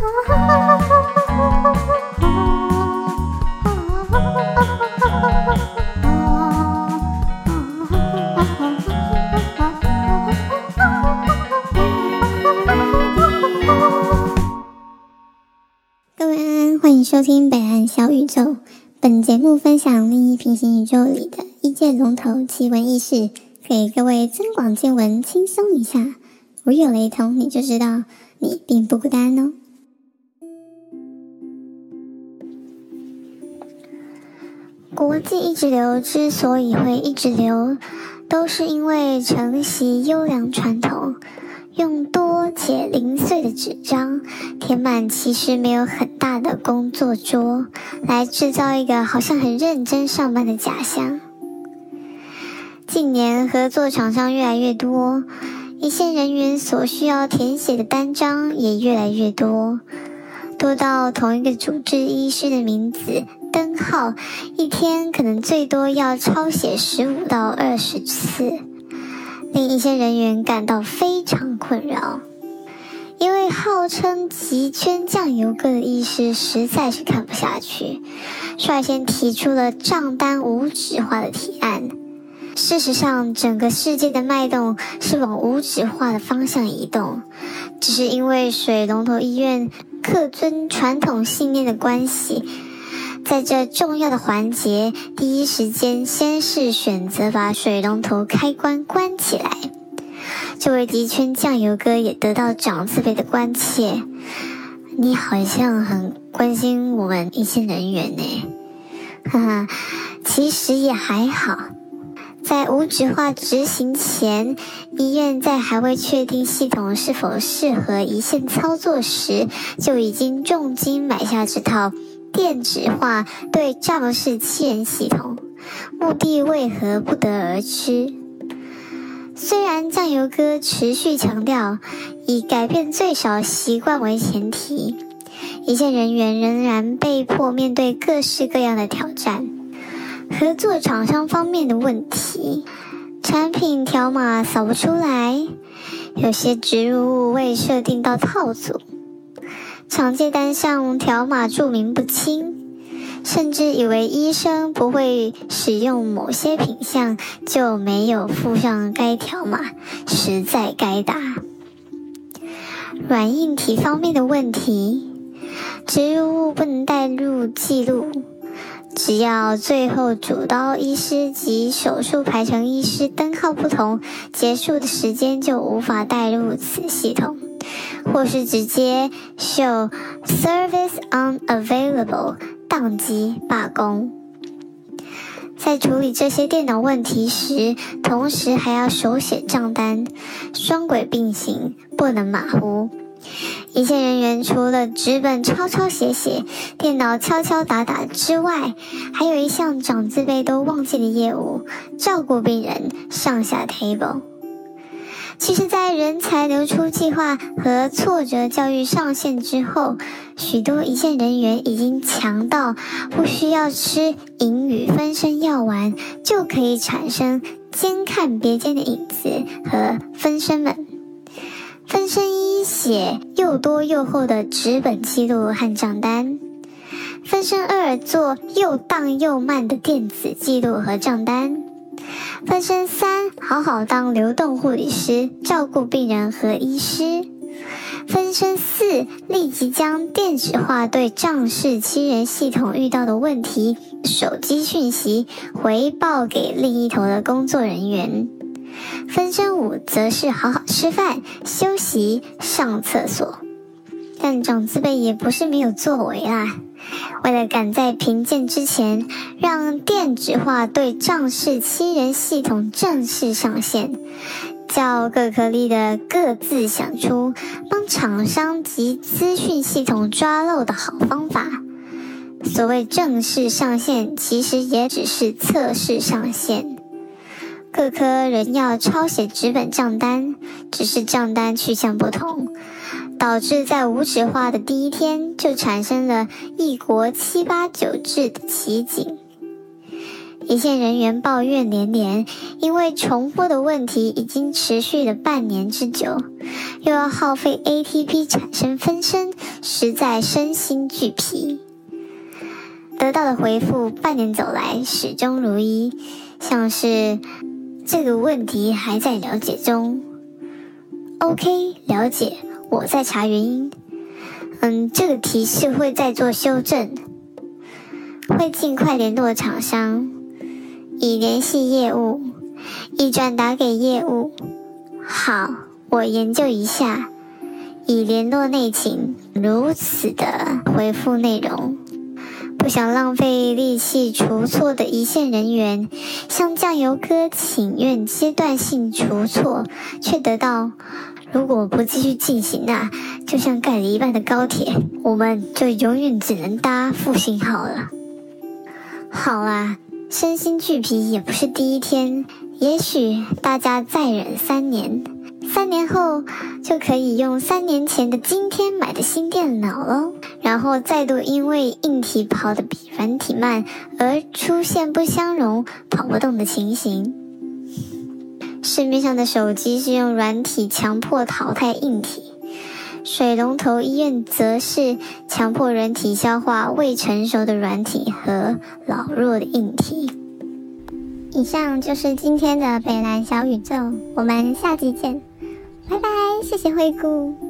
各位安安，欢迎收听北岸小宇宙。本节目分享另一平行宇宙里的一界龙头奇闻异事，给各位增广见闻，轻松一下。如有雷同，你就知道你并不孤单哦。国际一直流之所以会一直流，都是因为承袭优良传统。用多且零碎的纸张填满其实没有很大的工作桌，来制造一个好像很认真上班的假象。近年合作厂商越来越多，一线人员所需要填写的单张也越来越多，多到同一个主治医师的名字灯号，一天可能最多要抄写十五到二十次。令一些人员感到非常困扰，因为号称极圈酱油哥的医师实在是看不下去，率先提出了账单无纸化的提案。事实上，整个世界的脉动是往无纸化的方向移动，只是因为水龙头医院恪遵传统信念的关系。在这重要的环节，第一时间先是选择把水龙头开关关起来。这位迪圈酱油哥也得到长字辈的关切。你好像很关心我们一线人员呢，哈哈，其实也还好。在无纸化执行前，医院在还未确定系统是否适合一线操作时，就已经重金买下这套。电子化对账式器人系统，目的为何不得而知。虽然酱油哥持续强调以改变最少习惯为前提，一线人员仍然被迫面对各式各样的挑战。合作厂商方面的问题，产品条码扫不出来，有些植入物未设定到套组。常见单上条码注明不清，甚至以为医生不会使用某些品项，就没有附上该条码，实在该打。软硬体方面的问题，植入物不能带入记录，只要最后主刀医师及手术排程医师灯号不同，结束的时间就无法带入此系统。或是直接秀 service unavailable 宕机罢工。在处理这些电脑问题时，同时还要手写账单，双轨并行，不能马虎。一线人员除了纸本抄抄写写、电脑敲敲打打之外，还有一项长字辈都忘记的业务：照顾病人上下 table。其实，在人才流出计划和挫折教育上线之后，许多一线人员已经强到不需要吃隐语分身药丸，就可以产生兼看别间的影子和分身们。分身一写又多又厚的纸本记录和账单，分身二做又荡又慢的电子记录和账单。分身三，好好当流动护理师，照顾病人和医师。分身四，立即将电子化对仗式亲人系统遇到的问题，手机讯息回报给另一头的工作人员。分身五，则是好好吃饭、休息、上厕所。但长字辈也不是没有作为啦。为了赶在评鉴之前，让电子化对账式七人系统正式上线，叫各颗粒的各自想出帮厂商及资讯系统抓漏的好方法。所谓正式上线，其实也只是测试上线。各科仍要抄写纸本账单，只是账单去向不同。导致在无纸化的第一天就产生了一国七八九制的奇景。一线人员抱怨连连，因为重复的问题已经持续了半年之久，又要耗费 ATP 产生分身，实在身心俱疲。得到的回复，半年走来始终如一，像是这个问题还在了解中。OK，了解，我在查原因。嗯，这个提示会再做修正，会尽快联络厂商。已联系业务，已转达给业务。好，我研究一下。已联络内勤，如此的回复内容。不想浪费力气除错的一线人员，向酱油哥请愿阶段性除错，却得到：如果不继续进行，那就像盖了一半的高铁，我们就永远只能搭复兴号了。好啊。身心俱疲也不是第一天，也许大家再忍三年，三年后就可以用三年前的今天买的新电脑喽。然后再度因为硬体跑得比软体慢而出现不相容、跑不动的情形。市面上的手机是用软体强迫淘汰硬体。水龙头医院则是强迫人体消化未成熟的软体和老弱的硬体。以上就是今天的北蓝小宇宙，我们下期见，拜拜，谢谢惠顾。